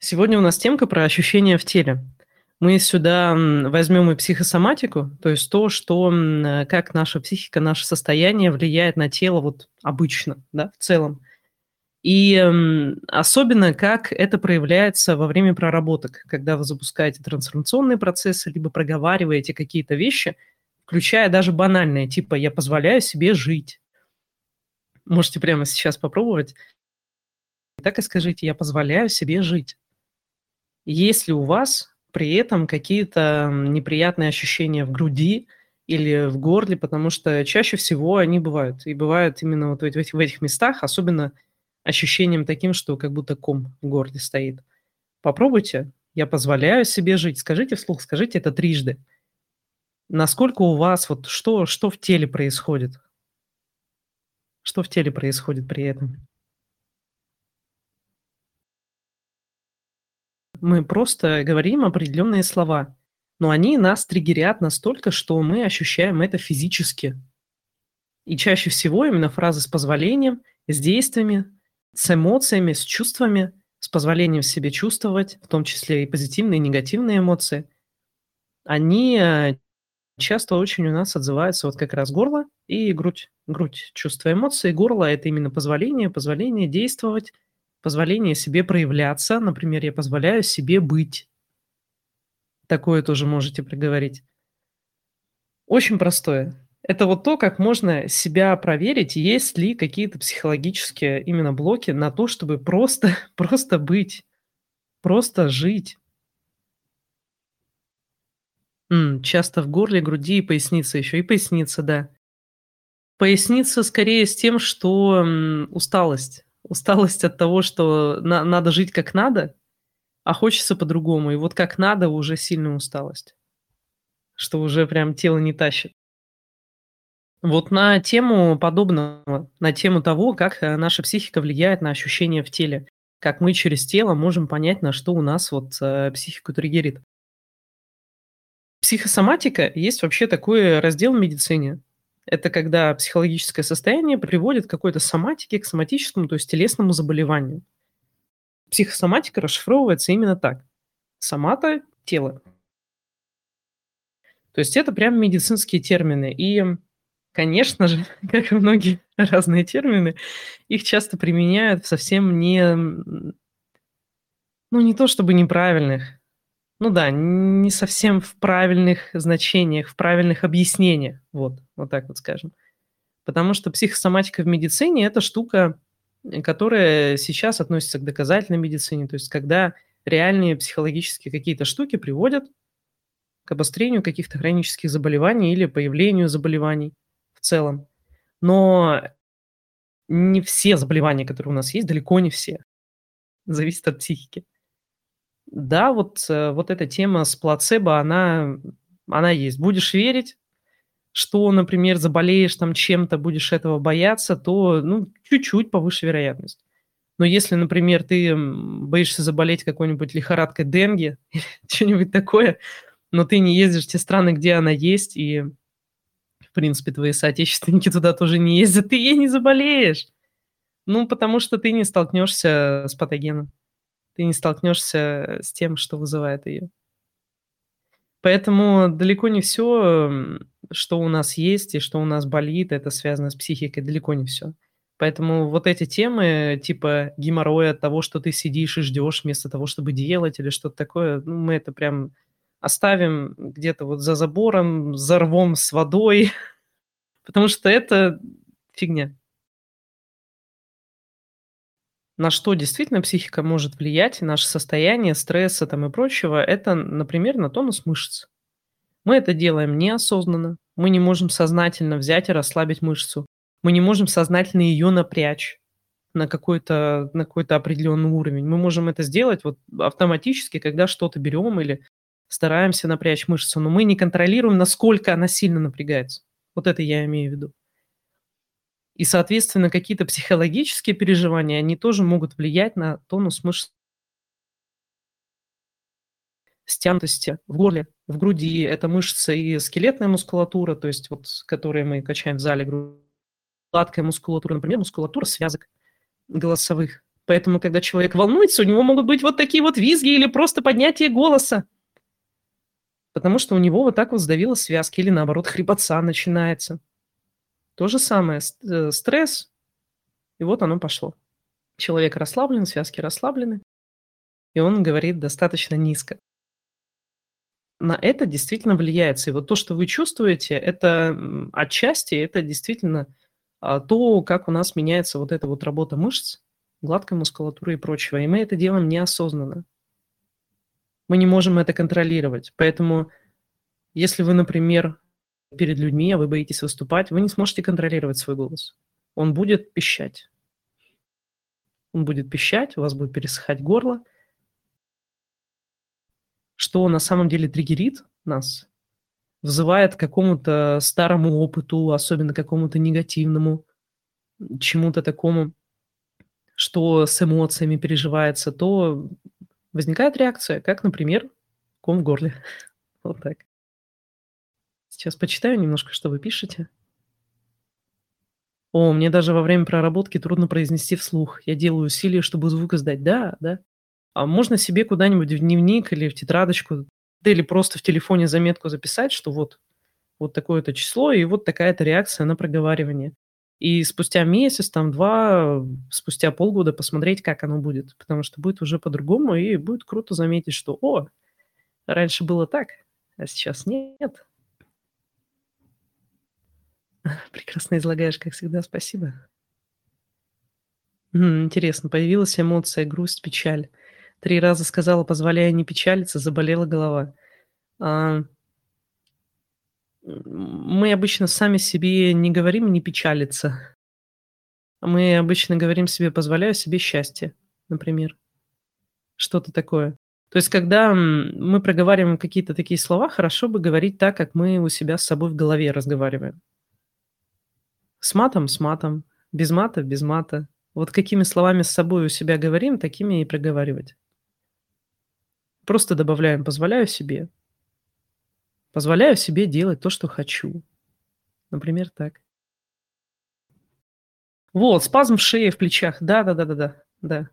Сегодня у нас темка про ощущения в теле. Мы сюда возьмем и психосоматику, то есть то, что как наша психика, наше состояние влияет на тело вот обычно, да, в целом. И особенно, как это проявляется во время проработок, когда вы запускаете трансформационные процессы, либо проговариваете какие-то вещи, включая даже банальные, типа «я позволяю себе жить». Можете прямо сейчас попробовать. Так и скажите «я позволяю себе жить». Есть ли у вас при этом какие-то неприятные ощущения в груди или в горле, потому что чаще всего они бывают. И бывают именно вот в этих, в этих местах, особенно ощущением таким, что как будто ком в горле стоит. Попробуйте. Я позволяю себе жить. Скажите вслух, скажите это трижды. Насколько у вас, вот что, что в теле происходит? Что в теле происходит при этом? Мы просто говорим определенные слова, но они нас триггерят настолько, что мы ощущаем это физически. И чаще всего именно фразы с позволением, с действиями, с эмоциями, с чувствами, с позволением себе чувствовать, в том числе и позитивные, и негативные эмоции, они э, часто очень у нас отзываются вот как раз горло и грудь. Грудь, чувство эмоций, горло – это именно позволение, позволение действовать, Позволение себе проявляться. Например, я позволяю себе быть. Такое тоже можете приговорить. Очень простое. Это вот то, как можно себя проверить, есть ли какие-то психологические именно блоки на то, чтобы просто, просто быть, просто жить. М, часто в горле, груди и пояснице еще. И поясница, да. Поясница скорее с тем, что усталость. Усталость от того, что на надо жить как надо, а хочется по-другому. И вот как надо уже сильная усталость, что уже прям тело не тащит. Вот на тему подобного, на тему того, как, э, наша психика влияет на ощущения в теле, как мы через тело можем понять, на что у нас вот, э, психику триггерит. Психосоматика есть вообще такой раздел в медицине. Это когда психологическое состояние приводит к какой-то соматике, к соматическому, то есть телесному заболеванию. Психосоматика расшифровывается именно так. Сомата – тело. То есть это прям медицинские термины. И, конечно же, как и многие разные термины, их часто применяют совсем не, ну не то чтобы неправильных, ну да, не совсем в правильных значениях, в правильных объяснениях. Вот, вот так вот скажем. Потому что психосоматика в медицине – это штука, э, которая сейчас относится к доказательной медицине. То есть когда реальные психологические какие-то штуки приводят к обострению каких-то хронических заболеваний или появлению заболеваний в целом. Но не все заболевания, которые у нас есть, далеко не все. Зависит от психики. Да, вот, э, вот эта тема с плацебо, она, она есть. Будешь верить, что, например, заболеешь там чем-то, будешь этого бояться, то, ну, чуть-чуть повыше вероятность. Но если, например, ты боишься заболеть какой-нибудь лихорадкой денги что-нибудь такое, но ты не ездишь в те страны, где она есть, и, в принципе, твои соотечественники туда тоже не ездят, ты ей не заболеешь. Ну, потому что ты не столкнешься с патогеном ты не столкнешься с тем, что вызывает ее. Поэтому далеко не все, что у нас есть и что у нас болит, это связано с психикой, далеко не все. Поэтому вот эти темы, типа геморроя от того, что ты сидишь и ждешь вместо того, чтобы делать или что-то такое, ну, мы это прям оставим где-то вот за забором, за рвом с водой, потому что это фигня. На что действительно психика может влиять, наше состояние стресса там и прочего, это, например, на тонус мышц. Мы это делаем неосознанно, мы не можем сознательно взять и расслабить мышцу, мы не можем сознательно ее напрячь на какой-то на какой-то определенный уровень. Мы можем это сделать вот автоматически, когда что-то берем или стараемся напрячь мышцу, но мы не контролируем, насколько она сильно напрягается. Вот это я имею в виду. И, соответственно, какие-то психологические переживания, они тоже могут влиять на тонус мышц стянутости в горле, в груди. Это мышцы и скелетная мускулатура, то есть вот, которые мы качаем в зале, гладкая мускулатура, например, мускулатура связок голосовых. Поэтому, когда человек волнуется, у него могут быть вот такие вот визги или просто поднятие голоса. Потому что у него вот так вот сдавило связки или наоборот хрипотца начинается. То же самое, э, стресс, и вот оно пошло. Человек расслаблен, связки расслаблены, и он говорит достаточно низко. На это действительно влияется. И вот то, что вы чувствуете, это отчасти, это действительно а, то, как у нас меняется вот эта вот работа мышц, гладкой мускулатуры и прочего. И мы это делаем неосознанно. Мы не можем это контролировать. Поэтому, если вы, например, перед людьми, а вы боитесь выступать, вы не сможете контролировать свой голос. Он будет пищать. Он будет пищать, у вас будет пересыхать горло, что на самом деле триггерит нас, вызывает к какому-то старому опыту, особенно какому-то негативному, чему-то такому, что с эмоциями переживается, то возникает реакция, как, например, ком в горле. Вот так. Сейчас почитаю немножко, что вы пишете. О, мне даже во время проработки трудно произнести вслух. Я делаю усилия, чтобы звук издать. Да, да. А можно себе куда-нибудь в дневник или в тетрадочку, да или просто в телефоне заметку записать, что вот, вот такое-то число и вот такая-то реакция на проговаривание. И спустя месяц, там, два, спустя полгода посмотреть, как оно будет. Потому что будет уже по-другому, и будет круто заметить, что, о, раньше было так, а сейчас нет. Прекрасно излагаешь, как всегда, спасибо. интересно, появилась эмоция грусть, печаль. Три раза сказала, позволяя не печалиться, заболела голова. А, мы обычно сами себе не говорим не печалиться. Мы обычно говорим себе позволяю себе счастье, например. Что-то такое. То есть, когда мы проговариваем какие-то такие слова, хорошо бы говорить так, как мы у себя с собой в голове разговариваем. С матом – с матом, без мата – без мата. Вот какими словами с собой у себя говорим, такими и проговаривать. Просто добавляем «позволяю себе», Позволяю себе делать то, что хочу. Например, так. Вот, спазм в шее, в плечах. Да-да-да-да-да. Да.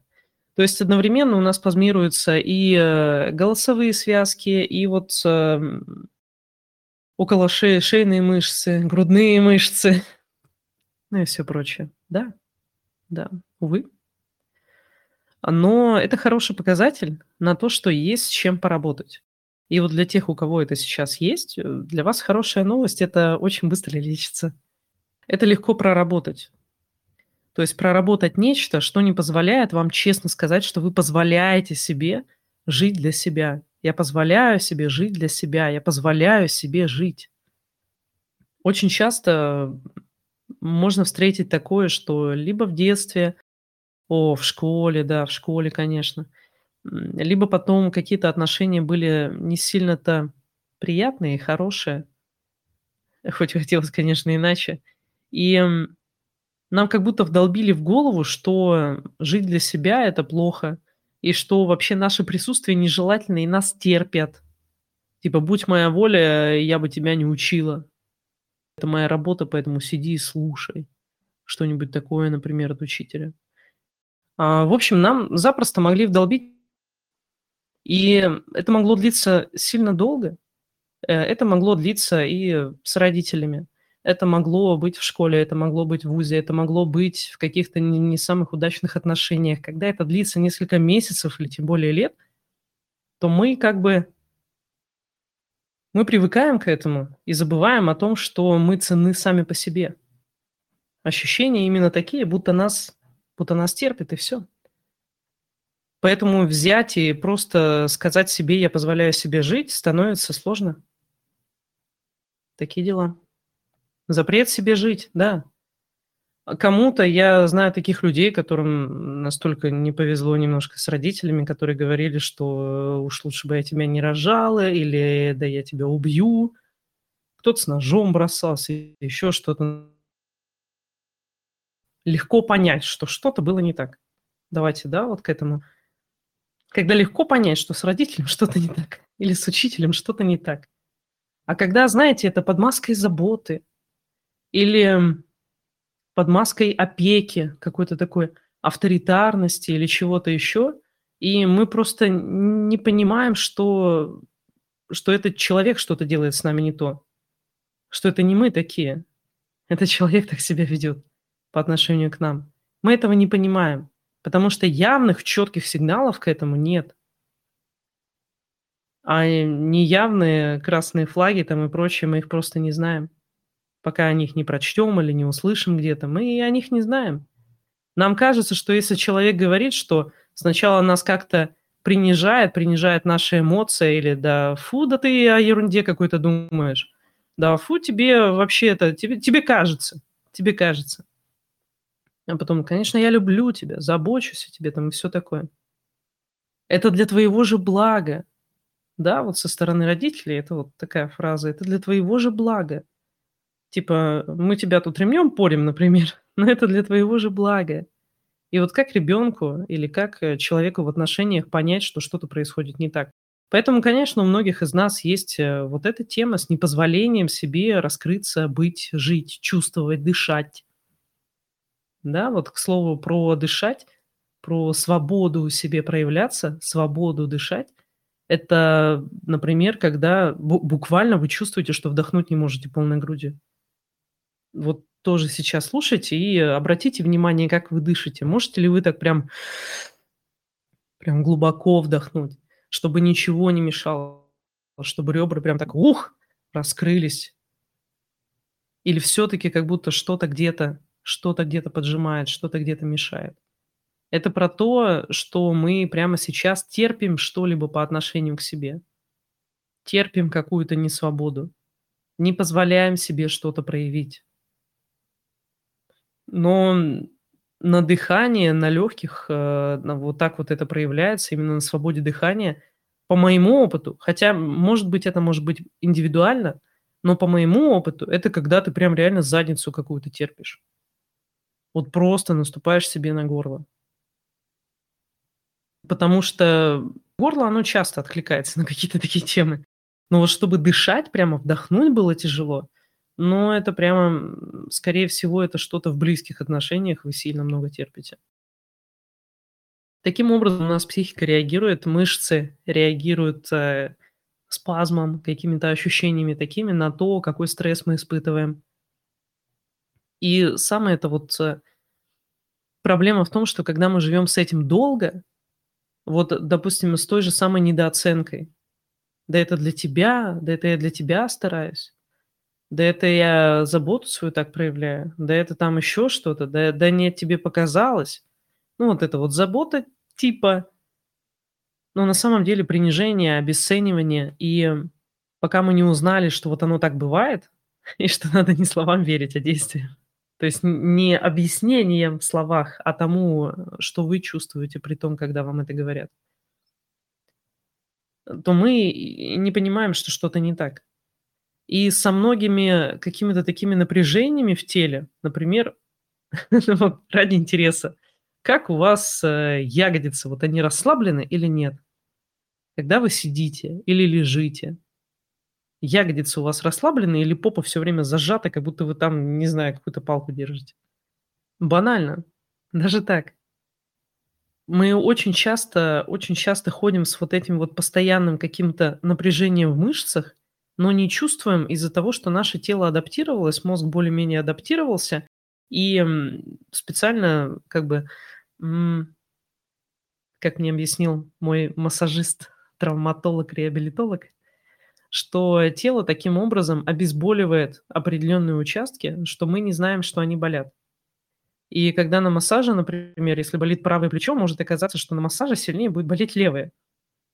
То есть одновременно у нас спазмируются и э, голосовые связки, и вот э, около шеи шейные мышцы, грудные мышцы, ну и все прочее. Да, да, увы. Но это хороший показатель на то, что есть с чем поработать. И вот для тех, у кого это сейчас есть, э, для вас хорошая новость– это очень быстро лечится. Это легко проработать. То есть проработать нечто, что не позволяет вам честно сказать, что вы позволяете себе жить для себя. Я позволяю себе жить для себя, я позволяю себе жить. Очень часто можно встретить такое, что либо в детстве, о, в школе, да, в школе, конечно – либо потом какие-то отношения были не сильно-то приятные, хорошие, хоть хотелось, конечно, иначе. И нам как будто вдолбили в голову, что жить для себя– это плохо, и что вообще наше присутствие нежелательно, и нас терпят. Типа, будь моя воля, я бы тебя не учила. Это моя работа, поэтому сиди и слушай. Что-нибудь такое, например, от учителя. А, в общем, нам запросто могли вдолбить и это могло длиться сильно долго. Э, это могло длиться и с родителями. Это могло быть в школе, это могло быть в ВУЗе, это могло быть в каких-то не, не самых удачных отношениях. Когда это длится несколько месяцев или тем более лет, то мы как бы мы привыкаем к этому и забываем о том, что мы ценны сами по себе. Ощущения именно такие, будто нас, будто нас терпят, и все. Поэтому взять и просто сказать себе «я позволяю себе жить» становится сложно. Такие дела. Запрет себе жить, да. Кому-то, я знаю таких людей, которым настолько не повезло немножко с родителями, которые говорили, что уж лучше бы я тебя не рожала, или да я тебя убью. Кто-то с ножом бросался, еще что-то. Легко понять, что что-то было не так. Давайте, да, вот к этому – когда легко понять, что с родителем что-то не так, или с учителем что-то не так. А когда, знаете, это под маской заботы, или под маской опеки, какой-то такой авторитарности или чего-то еще, и мы просто не понимаем, что, что этот человек что-то делает с нами не то, что это не мы такие, этот человек так себя ведет по отношению к нам. Мы этого не понимаем, потому что явных, четких сигналов к этому нет. А неявные красные флаги там и прочее, мы их просто не знаем. Пока о них не прочтем или не услышим где-то, мы о них не знаем. Нам кажется, что если человек говорит, что сначала нас как-то принижает, принижает наши эмоции, или да, фу, да ты о ерунде какой-то думаешь. Да, фу, тебе вообще это, тебе, тебе кажется, тебе кажется. А потом, конечно, я люблю тебя, забочусь о тебе там и все такое. Это для твоего же блага. Да, вот со стороны родителей это вот такая фраза. Это для твоего же блага. Типа, мы тебя тут ремнем порим, например, но это для твоего же блага. И вот как ребенку или как э, человеку в отношениях понять, что что-то происходит не так? Поэтому, конечно, у многих из нас есть э, вот эта тема с непозволением себе раскрыться, быть, жить, чувствовать, дышать. Да, вот к слову про дышать, про свободу себе проявляться, свободу дышать. Это, например, когда буквально вы чувствуете, что вдохнуть не можете полной грудью. Вот тоже сейчас слушайте и обратите внимание, как вы дышите. Можете ли вы так прям, прям глубоко вдохнуть, чтобы ничего не мешало, чтобы ребра прям так ух, раскрылись? Или все-таки как будто что-то где-то, что-то где-то поджимает, что-то где-то мешает? Это про то, что мы прямо сейчас терпим что-либо по отношению к себе. Терпим какую-то несвободу. Не позволяем себе что-то проявить. Но на дыхание, на легких, э, вот так вот это проявляется, именно на свободе дыхания. По моему опыту, хотя, может быть, это может быть индивидуально, но по моему опыту это когда ты прям реально задницу какую-то терпишь. Вот просто наступаешь себе на горло. Потому что горло, оно часто откликается на какие-то такие темы. Но вот чтобы дышать, прямо вдохнуть было тяжело. Но это прямо, скорее всего, это что-то в близких отношениях, вы сильно много терпите. Таким образом, у нас психика реагирует, мышцы реагируют э, спазмом, какими-то ощущениями такими на то, какой стресс мы испытываем. И самое это вот э, проблема в том, что когда мы живем с этим долго, вот, допустим, с той же самой недооценкой, да это для тебя, да это я для тебя стараюсь, да это я заботу свою так проявляю, да это там еще что-то, да, да нет, тебе показалось. Ну, вот это вот забота типа, но на самом деле принижение, обесценивание. И пока мы не узнали, что вот оно так бывает, и что надо не словам верить, а действиям. То есть не объяснением в словах, а тому, что вы чувствуете при том, когда вам это говорят. То мы не понимаем, что что-то не так. И со многими какими-то такими напряжениями в теле, например, ну ради интереса, как у вас э, ягодицы, вот они расслаблены или нет? Когда вы сидите или лежите, ягодицы у вас расслаблены или попа все время зажата, как будто вы там, не знаю, какую-то палку держите? Банально, даже так. Мы очень часто, очень часто ходим с вот этим вот постоянным каким-то напряжением в мышцах, но не чувствуем из-за того, что наше тело адаптировалось, мозг более-менее адаптировался, и специально как бы, как мне объяснил мой массажист, травматолог, реабилитолог, что тело таким образом обезболивает определенные участки, что мы не знаем, что они болят. И когда на массаже, например, если болит правое плечо, может оказаться, что на массаже сильнее будет болеть левое.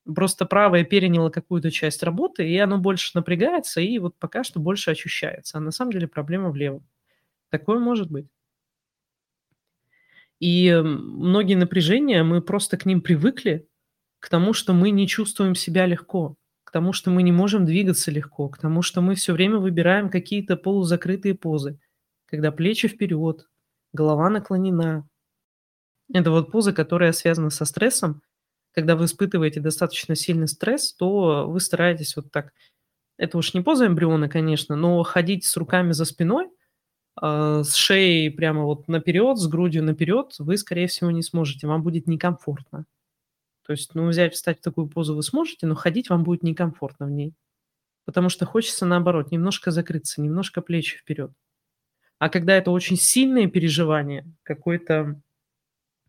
Просто правое переняло какую-то часть работы, и оно больше напрягается, и вот пока что больше ощущается. А на самом деле проблема в левом. Такое может быть. И многие напряжения, мы просто к ним привыкли, к тому, что мы не чувствуем себя легко, к тому, что мы не можем двигаться легко, к тому, что мы все время выбираем какие-то полузакрытые позы, когда плечи вперед, голова наклонена. Это вот поза, которая связана со стрессом, когда вы испытываете достаточно сильный стресс, то вы стараетесь вот так, это уж не поза эмбриона, конечно, но ходить с руками за спиной, а, с шеей прямо вот наперед, с грудью наперед, вы, скорее всего, не сможете, вам будет некомфортно. То есть, ну, взять, встать в такую позу вы сможете, но ходить вам будет некомфортно в ней. Потому что хочется, наоборот, немножко закрыться, немножко плечи вперед. А когда это очень сильное переживание, какой-то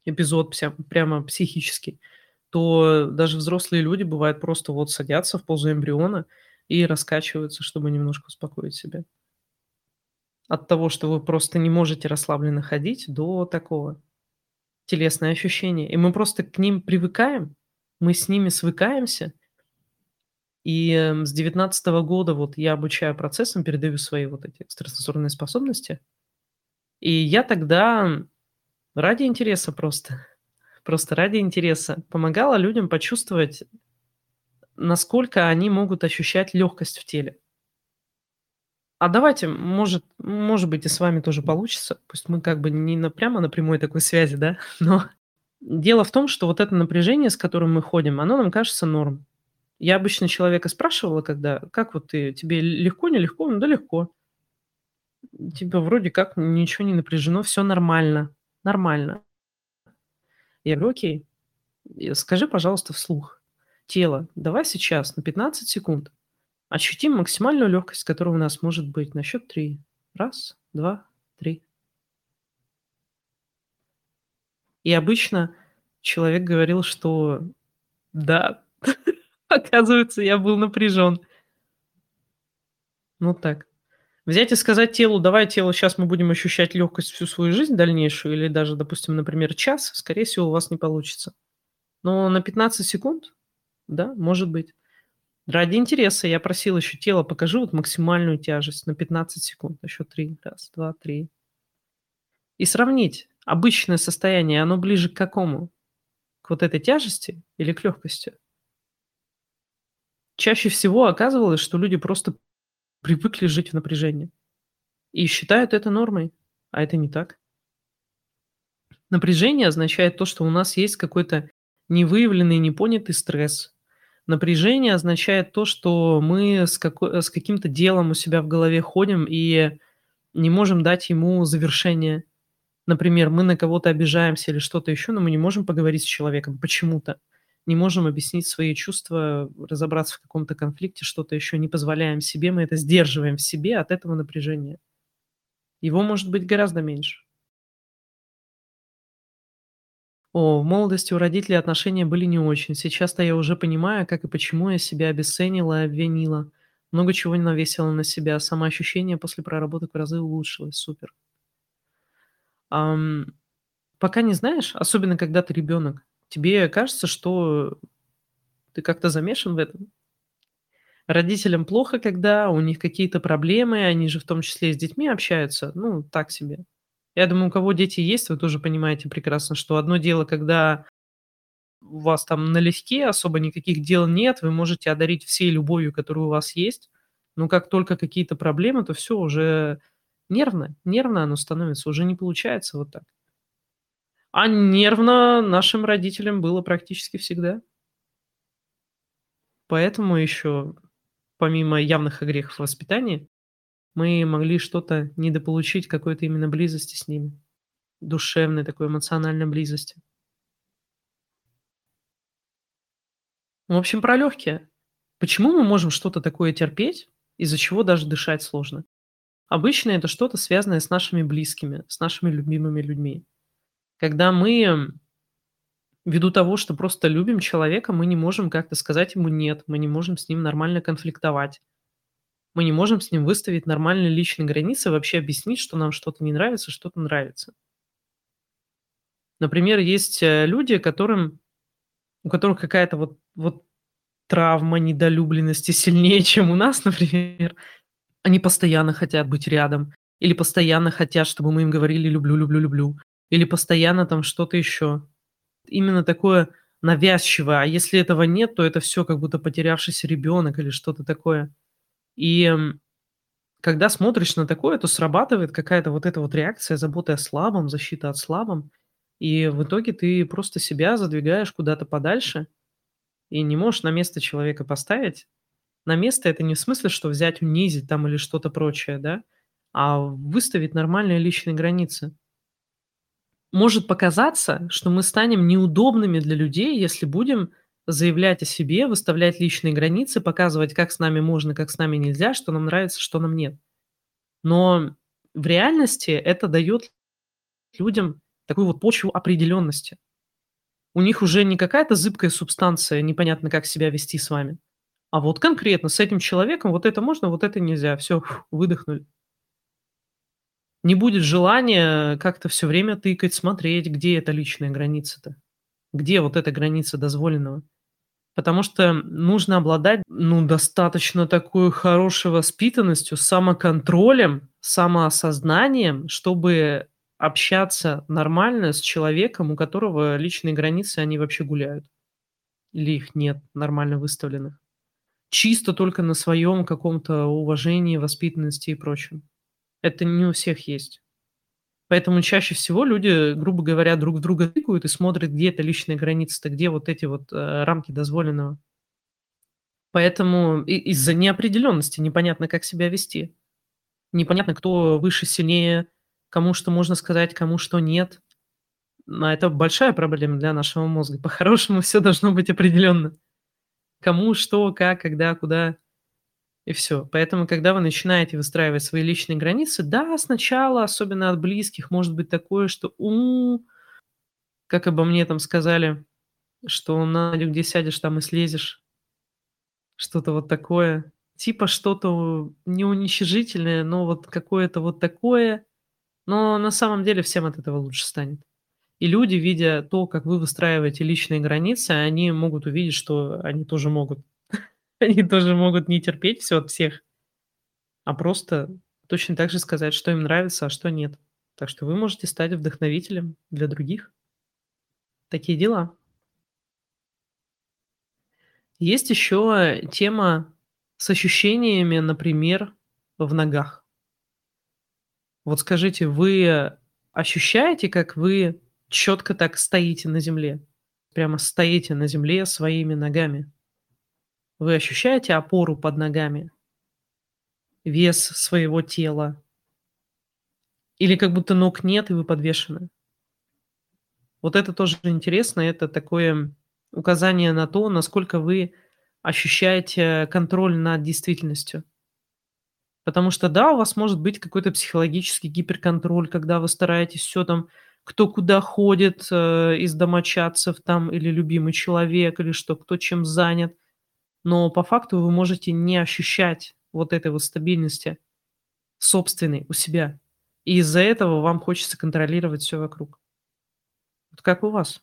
эпизод прямо психический, то даже взрослые люди, бывает, просто вот садятся в позу эмбриона и раскачиваются, чтобы немножко успокоить себя. От того, что вы просто не можете расслабленно ходить, до такого. Телесное ощущение. И мы просто к ним привыкаем, мы с ними свыкаемся. И эм, с девятнадцатого года вот я обучаю процессам, передаю свои вот эти экстрасенсорные способности. И я тогда ради интереса просто, просто ради интереса помогала людям почувствовать, насколько они могут ощущать легкость в теле. А давайте, может, может быть, и с вами тоже получится. Пусть мы как бы не на, прямо на прямой такой связи, да, но дело в том, что вот это напряжение, с которым мы ходим, оно нам кажется норм. Я обычно человека спрашивала, когда, как вот ты, тебе легко, нелегко? Ну да легко. Типа вроде как ничего не напряжено, все нормально, нормально. Я говорю, окей, скажи, пожалуйста, вслух. Тело, давай сейчас на 15 секунд Ощутим максимальную легкость, которая у нас может быть на счет три. Раз, два, три. И обычно человек говорил, что да, оказывается, я был напряжен. Ну так. Взять и сказать телу, давай тело, сейчас мы будем ощущать легкость всю свою жизнь дальнейшую, или даже, допустим, например, час, скорее всего, у вас не получится. Но на 15 секунд, да, может быть. Ради интереса я просил еще тело, покажи вот максимальную тяжесть на 15 секунд. Еще три. Раз, два, три. И сравнить обычное состояние, оно ближе к какому? К вот этой тяжести или к легкости? Чаще всего оказывалось, что люди просто привыкли жить в напряжении и считают это нормой, а это не так. Напряжение означает то, что у нас есть какой-то невыявленный, непонятый стресс, Напряжение означает то, что мы с, како- с каким-то делом у себя в голове ходим и не можем дать ему завершение. Например, мы на кого-то обижаемся или что-то еще, но мы не можем поговорить с человеком почему-то. Не можем объяснить свои чувства, разобраться в каком-то конфликте, что-то еще не позволяем себе, мы это сдерживаем в себе от этого напряжения. Его может быть гораздо меньше. О, в молодости у родителей отношения были не очень. Сейчас-то я уже понимаю, как и почему я себя обесценила и обвинила. Много чего не навесила на себя. Самоощущение после проработок в разы улучшилось. Супер. Ам, пока не знаешь, особенно когда ты ребенок, тебе кажется, что ты как-то замешан в этом. Родителям плохо, когда у них какие-то проблемы, они же в том числе и с детьми общаются. Ну, так себе. Я думаю, у кого дети есть, вы тоже понимаете прекрасно, что одно дело, когда у вас там налегке, особо никаких дел нет, вы можете одарить всей любовью, которая у вас есть, но как только какие-то проблемы, то все уже нервно, нервно оно становится, уже не получается вот так. А нервно нашим родителям было практически всегда. Поэтому еще, помимо явных огрехов воспитания, мы могли что-то недополучить, какой-то именно близости с ними. Душевной такой эмоциональной близости. В общем, про легкие. Почему мы можем что-то такое терпеть, из-за чего даже дышать сложно? Обычно это что-то связанное с нашими близкими, с нашими любимыми людьми. Когда мы, ввиду того, что просто любим человека, мы не можем как-то сказать ему «нет», мы не можем с ним нормально конфликтовать мы не можем с ним выставить нормальные личные границы, вообще объяснить, что нам что-то не нравится, что-то нравится. Например, есть э, люди, которым, у которых какая-то вот, вот травма недолюбленности сильнее, чем у нас, например. Они постоянно хотят быть рядом, или постоянно хотят, чтобы мы им говорили «люблю, люблю, люблю», или постоянно там что-то еще. Именно такое навязчивое. А если этого нет, то это все как будто потерявшийся ребенок или что-то такое. И когда смотришь на такое, то срабатывает какая-то вот эта вот реакция заботы о слабом, защита от слабом. И в итоге ты просто себя задвигаешь куда-то подальше и не можешь на место человека поставить. На место это не в смысле, что взять, унизить там или что-то прочее, да, а выставить нормальные личные границы. Может показаться, что мы станем неудобными для людей, если будем заявлять о себе, выставлять личные границы, показывать, как с нами можно, как с нами нельзя, что нам нравится, что нам нет. Но в реальности это дает людям такую вот почву определенности. У них уже не какая-то зыбкая субстанция, непонятно, как себя вести с вами, а вот конкретно с этим человеком вот это можно, вот это нельзя. Все, выдохнули. Не будет желания как-то все время тыкать, смотреть, где эта личная граница-то, где вот эта граница дозволенного. Потому что нужно обладать, ну, достаточно такой хорошей воспитанностью, самоконтролем, самоосознанием, чтобы общаться нормально с человеком, у которого личные границы, они вообще гуляют. Или их нет нормально выставленных. Чисто только на своем каком-то уважении, воспитанности и прочем. Это не у всех есть. Поэтому чаще всего люди, грубо говоря, друг друга тыкают и смотрят, где эта личная граница-то, где вот эти вот э, рамки дозволенного. Поэтому из-за неопределенности непонятно, как себя вести. Непонятно, кто выше, сильнее, кому что можно сказать, кому что нет. Но это большая проблема для нашего мозга. По-хорошему все должно быть определенно. Кому, что, как, когда, куда. И все. Поэтому, когда вы начинаете выстраивать свои личные границы, да, сначала, особенно от близких, может быть такое, что у как обо мне там сказали, что на где сядешь, там и слезешь. Что-то вот такое. Типа что-то не уничижительное, но вот какое-то вот такое. Но на самом деле всем от этого лучше станет. И люди, видя то, как вы выстраиваете личные границы, они могут увидеть, что они тоже могут. Они тоже могут не терпеть все от всех, а просто точно так же сказать, что им нравится, а что нет. Так что вы можете стать вдохновителем для других. Такие дела. Есть еще тема с ощущениями, например, в ногах. Вот скажите, вы ощущаете, как вы четко так стоите на земле? Прямо стоите на земле своими ногами? Вы ощущаете опору под ногами? Вес своего тела? Или как будто ног нет, и вы подвешены? Вот это тоже интересно. Это такое указание на то, насколько вы ощущаете контроль над действительностью. Потому что, да, у вас может быть какой-то психологический гиперконтроль, когда вы стараетесь все там, кто куда ходит э, из домочадцев там, или любимый человек, или что, кто чем занят но по факту вы можете не ощущать вот этой вот стабильности собственной у себя. И из-за этого вам хочется контролировать все вокруг. Вот как у вас?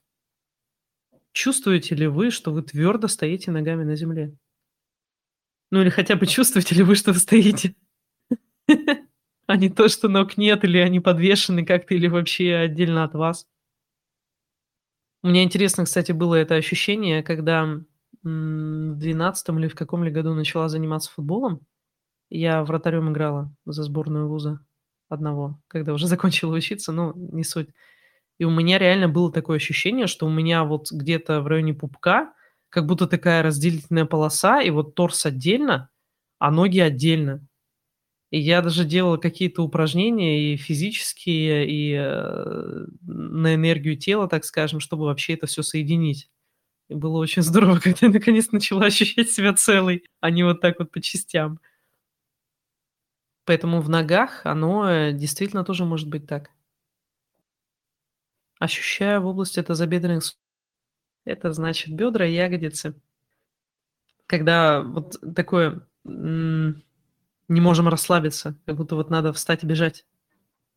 Чувствуете ли вы, что вы твердо стоите ногами на земле? Ну или хотя бы чувствуете ли вы, что вы стоите? А не то, что ног нет, или они подвешены как-то, или вообще отдельно от вас. Меня интересно, кстати, было это ощущение, когда в двенадцатом или в каком ли году начала заниматься футболом. Я вратарем играла за сборную вуза одного, когда уже закончила учиться, но не суть. И у меня реально было такое ощущение, что у меня вот где-то в районе пупка как будто такая разделительная полоса, и вот торс отдельно, а ноги отдельно. И я даже делала какие-то упражнения и физические, и э, на энергию тела, так скажем, чтобы вообще это все соединить. И было очень здорово, когда я наконец начала ощущать себя целой, а не вот так вот по частям. Поэтому в ногах оно э, действительно тоже может быть так. Ощущаю в области тазобедренных Это значит бедра и ягодицы. Когда вот такое не можем расслабиться, как будто вот надо встать и бежать.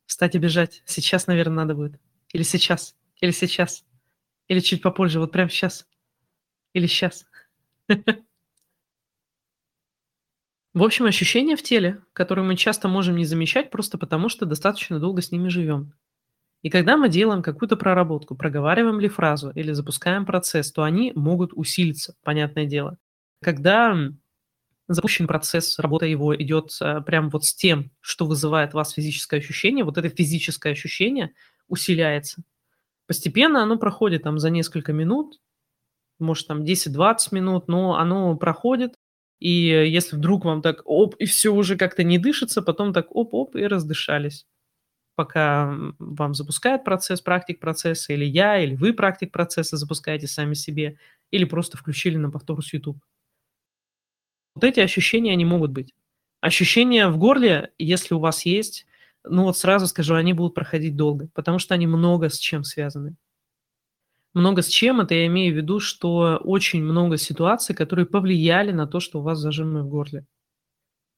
Встать и бежать. Сейчас, наверное, надо будет. Или сейчас. Или сейчас. Или чуть попозже. Вот прямо сейчас. Или сейчас. В общем, ощущения в теле, которые мы часто можем не замечать просто потому, что достаточно долго с ними живем. И когда мы делаем какую-то проработку, проговариваем ли фразу или запускаем процесс, то они могут усилиться, понятное дело. Когда запущен процесс, работа его идет а, прям вот с тем, что вызывает вас физическое ощущение, вот это физическое ощущение усиляется. Постепенно оно проходит там за несколько минут, может там 10-20 минут, но оно проходит, И если вдруг вам так оп, и все уже как-то не дышится, потом так оп-оп, и раздышались. Пока вам запускает процесс, практик процесса, или я, или вы практик процесса запускаете сами себе, или просто включили на повтор с YouTube. Вот эти ощущения, они могут быть. Ощущения в горле, если у вас есть, ну вот сразу скажу, они будут проходить долго, потому что они много с чем связаны. Много с чем, это я имею в виду, что очень много ситуаций, которые повлияли на то, что у вас зажимы в горле.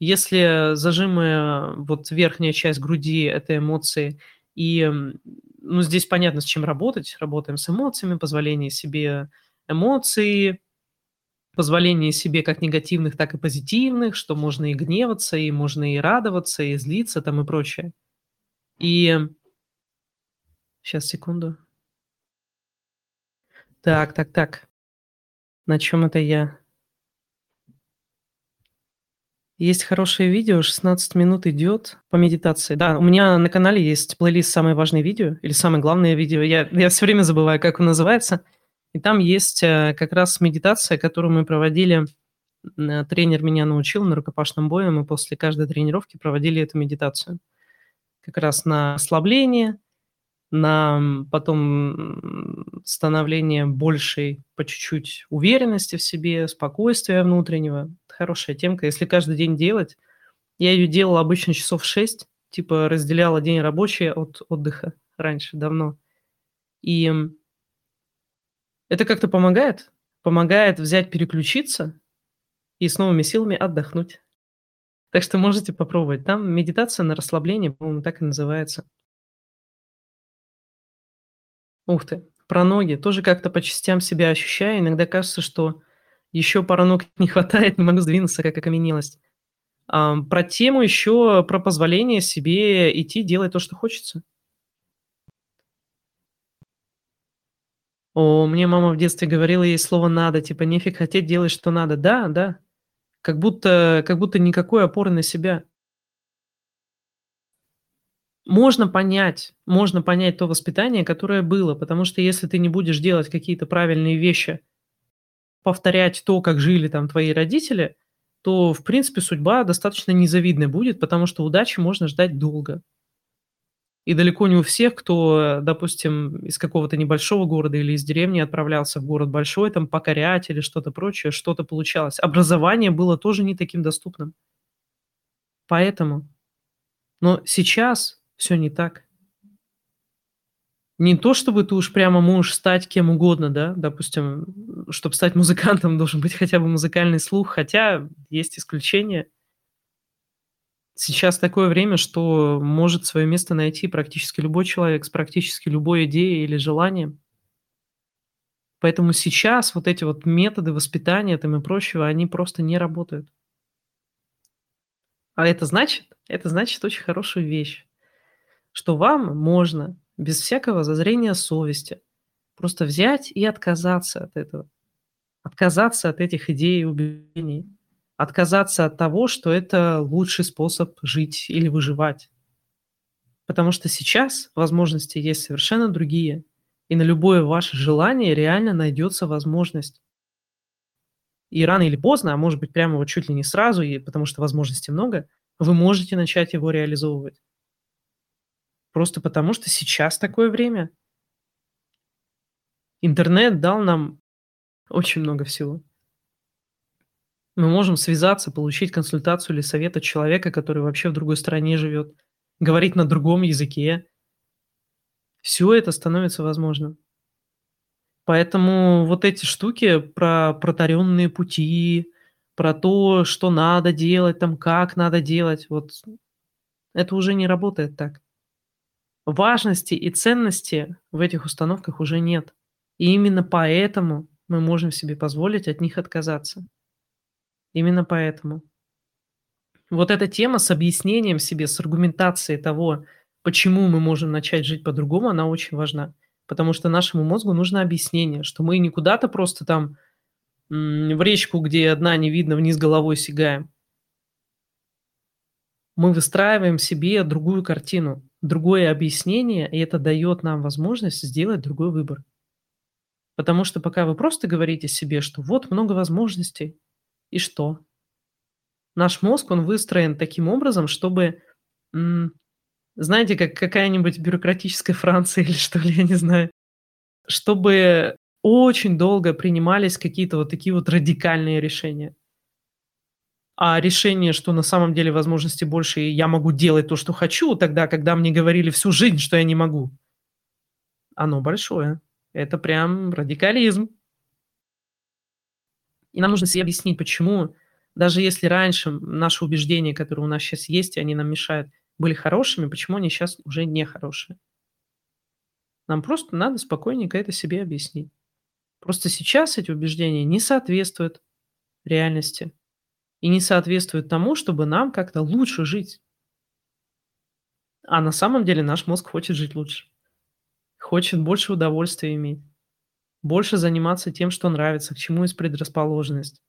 Если зажимы, вот верхняя часть груди– это эмоции, и ну, здесь понятно, с чем работать. Работаем с эмоциями, позволение себе эмоций, позволение себе как негативных, так и позитивных, что можно и гневаться, и можно и радоваться, и злиться там и прочее. И сейчас, секунду. Так, так, так. На чем это я? Есть хорошее видео, 16 минут идет по медитации. Да, у меня на канале есть плейлист «Самые важные видео» или «Самое главное видео». Я, я все время забываю, как он называется. И там есть э, как раз медитация, которую мы проводили. Э, тренер меня научил на рукопашном бое. Мы после каждой тренировки проводили эту медитацию. Как раз на ослабление, на потом становление большей по чуть-чуть уверенности в себе, спокойствия внутреннего. Хорошая темка. Если каждый день делать, я ее делала обычно часов 6, типа разделяла день рабочий от отдыха раньше, давно. И это как-то помогает. Помогает взять, переключиться и с новыми силами отдохнуть. Так что можете попробовать. Там медитация на расслабление, по-моему, так и называется. Ух ты, про ноги. Тоже как-то по частям себя ощущаю. Иногда кажется, что еще пара ног не хватает, не могу сдвинуться, как окаменелость. А, про тему еще, про позволение себе идти делать то, что хочется. О, мне мама в детстве говорила ей слово «надо», типа «нефиг хотеть, делать, что надо». Да, да. Как будто, как будто никакой опоры на себя. Можно понять, можно понять то воспитание, которое было, потому что если ты не будешь делать какие-то правильные вещи, повторять то, как жили там твои родители, то, в принципе, судьба достаточно незавидная будет, потому что удачи можно ждать долго. И далеко не у всех, кто, допустим, из какого-то небольшого города или из деревни отправлялся в город большой, там покорять или что-то прочее, что-то получалось. Образование было тоже не таким доступным. Поэтому. Но сейчас все не так. Не то, чтобы ты уж прямо можешь стать кем угодно, да, допустим, чтобы стать музыкантом, должен быть хотя бы музыкальный слух, хотя есть исключения. Сейчас такое время, что может свое место найти практически любой человек с практически любой идеей или желанием. Поэтому сейчас вот эти вот методы воспитания там и прочего, они просто не работают. А это значит, это значит очень хорошую вещь что вам можно без всякого зазрения совести просто взять и отказаться от этого. Отказаться от этих идей и убеждений. Отказаться от того, что это лучший способ жить или выживать. Потому что сейчас возможности есть совершенно другие. И на любое ваше желание реально найдется возможность. И рано или поздно, а может быть прямо вот чуть ли не сразу, и потому что возможностей много, вы можете начать его реализовывать. Просто потому, что сейчас такое время. Интернет дал нам очень много всего. Мы можем связаться, получить консультацию или совет от человека, который вообще в другой стране живет, говорить на другом языке. Все это становится возможным. Поэтому вот эти штуки про протаренные пути, про то, что надо делать, там как надо делать, вот это уже не работает так важности и ценности в этих установках уже нет. И именно поэтому мы можем себе позволить от них отказаться. Именно поэтому. Вот эта тема с объяснением себе, с аргументацией того, почему мы можем начать жить по-другому, она очень важна. Потому что нашему мозгу нужно объяснение, что мы не куда-то просто там в речку, где одна не видно, вниз головой сигаем. Мы выстраиваем себе другую картину другое объяснение, и это дает нам возможность сделать другой выбор. Потому что пока вы просто говорите себе, что вот много возможностей, и что? Наш мозг, он выстроен таким образом, чтобы, знаете, как какая-нибудь бюрократическая Франция или что ли, я не знаю, чтобы очень долго принимались какие-то вот такие вот радикальные решения. А решение, что на самом деле возможностей больше, и я могу делать то, что хочу, тогда, когда мне говорили всю жизнь, что я не могу, оно большое. Это прям радикализм. И нам нужно себе объяснить, почему, даже если раньше наши убеждения, которые у нас сейчас есть, и они нам мешают, были хорошими, почему они сейчас уже не хорошие. Нам просто надо спокойненько это себе объяснить. Просто сейчас эти убеждения не соответствуют реальности и не соответствуют тому, чтобы нам как-то лучше жить. А на самом деле наш мозг хочет жить лучше. Хочет больше удовольствия иметь. Больше заниматься тем, что нравится, к чему есть предрасположенность.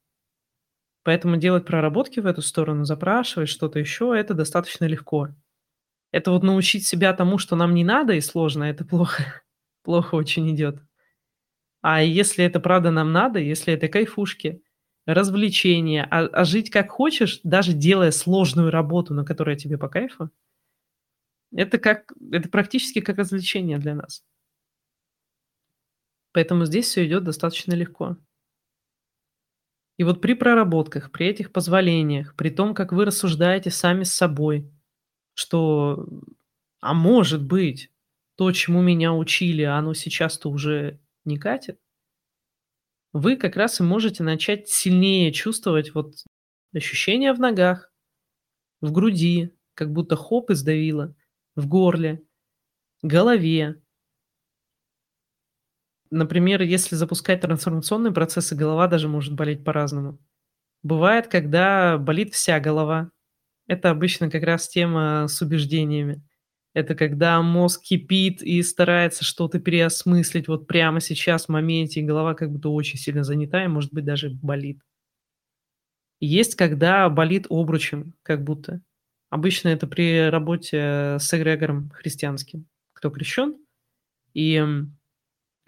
Поэтому делать проработки в эту сторону, запрашивать что-то еще, это достаточно легко. Это вот научить себя тому, что нам не надо и сложно, это плохо. Плохо очень идет. А если это правда нам надо, если это кайфушки, развлечения, а, а жить как хочешь, даже делая сложную работу, на которая тебе по кайфу, это как это практически как развлечение для нас. Поэтому здесь все идет достаточно легко. И вот при проработках, при этих позволениях, при том, как вы рассуждаете сами с собой, что, а может быть, то, чему меня учили, оно сейчас-то уже не катит, вы как раз и можете начать сильнее чувствовать вот ощущения в ногах, в груди, как будто хоп и сдавило, в горле, голове, Например, если запускать трансформационные процессы, голова даже может болеть по-разному. Бывает, когда болит вся голова. Это обычно как раз тема с убеждениями. Это когда мозг кипит и старается что-то переосмыслить вот прямо сейчас, в моменте, и голова как будто очень сильно занята и, может быть, даже болит. Есть, когда болит обручем, как будто. Обычно это при работе с эгрегором христианским, кто крещен. И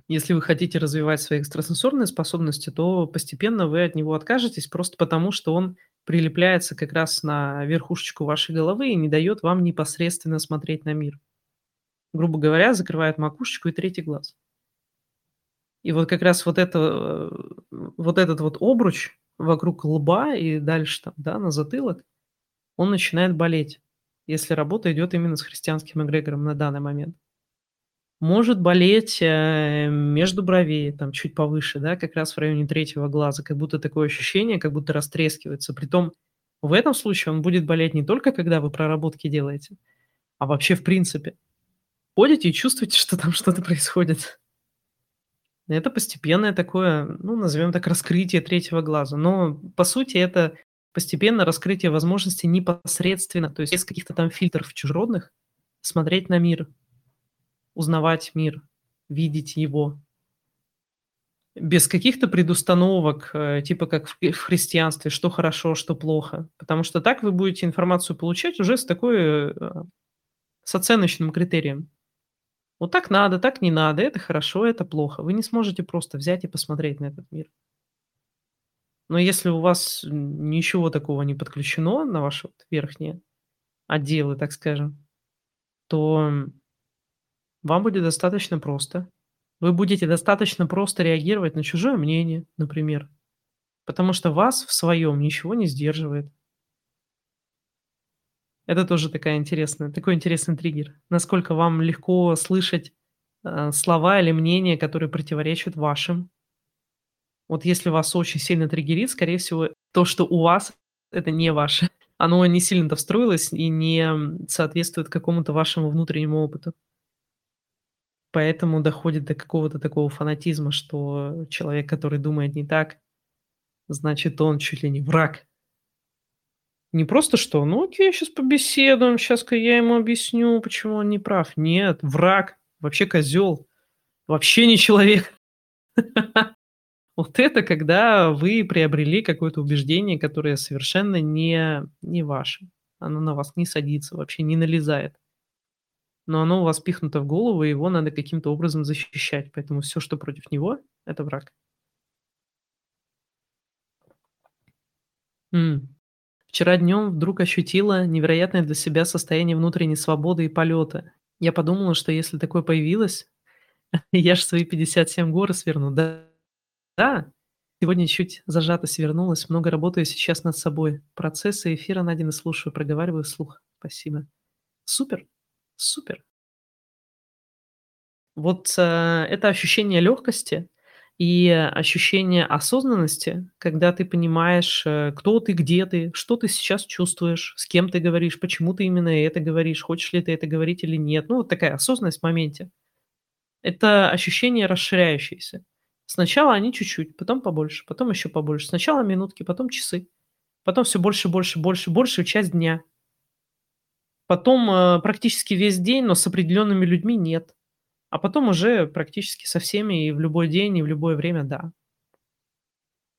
если вы хотите развивать свои экстрасенсорные способности, то постепенно вы от него откажетесь просто потому, что он прилепляется как раз на верхушечку вашей головы и не дает вам непосредственно смотреть на мир. Грубо говоря, закрывает макушечку и третий глаз. И вот как раз вот, это, вот этот вот обруч вокруг лба и дальше там, да, на затылок, он начинает болеть, если работа идет именно с христианским эгрегором на данный момент. Может болеть, э, между бровей, там чуть повыше, да, как раз в районе третьего глаза, как будто такое ощущение, как будто растрескивается. Притом в этом случае он будет болеть не только когда вы проработки делаете, а вообще в принципе. Ходите и чувствуете, что там что-то происходит. Это постепенное такое, ну, назовем так, раскрытие третьего глаза. Но по сути это постепенно раскрытие возможностей непосредственно, то есть без каких-то там фильтров чужеродных, смотреть на мир – узнавать мир, видеть его. Без каких-то предустановок, э, типа как в христианстве, что хорошо, что плохо. Потому что так вы будете информацию получать уже с такой, э, с оценочным критерием. Вот так надо, так не надо, это хорошо, это плохо. Вы не сможете просто взять и посмотреть на этот мир. Но если у вас ничего такого не подключено на ваши вот верхние отделы, так скажем, то вам будет достаточно просто. Вы будете достаточно просто реагировать на чужое мнение, например, потому что вас в своем ничего не сдерживает. Это тоже такая интересная, такой интересный триггер. Насколько вам легко слышать э, слова или мнения, которые противоречат вашим. Вот если вас очень сильно триггерит, скорее всего, то, что у вас, это не ваше. Оно не сильно-то встроилось и не соответствует какому-то вашему внутреннему опыту. Поэтому доходит до какого-то такого фанатизма, что человек, который думает не так, значит, он чуть ли не враг. Не просто что, ну окей, сейчас побеседуем, сейчас я ему объясню, почему он не прав. Нет, враг, вообще козел, вообще не человек. Вот это когда вы приобрели какое-то убеждение, которое совершенно не, не ваше. Оно на вас не садится, вообще не налезает но оно у вас пихнуто в голову, и его надо каким-то образом защищать. Поэтому все, что против него, это враг. М. Вчера днем вдруг ощутила невероятное для себя состояние внутренней свободы и полета. Я подумала, что если такое появилось, я ж свои 57 горы сверну. Да, да, сегодня чуть зажато свернулась, много работаю сейчас над собой. Процессы эфира найдены, слушаю, проговариваю вслух. Спасибо. Супер, супер. Вот э, это ощущение легкости и ощущение осознанности, когда ты понимаешь, э, кто ты, где ты, что ты сейчас чувствуешь, с кем ты говоришь, почему ты именно это говоришь, хочешь ли ты это говорить или нет. Ну, вот такая осознанность в моменте. Это ощущение расширяющееся. Сначала они чуть-чуть, потом побольше, потом еще побольше. Сначала минутки, потом часы, потом все больше, больше, больше, большую часть дня. Потом э, практически весь день, но с определенными людьми нет. А потом уже практически со всеми и в любой день, и в любое время, да.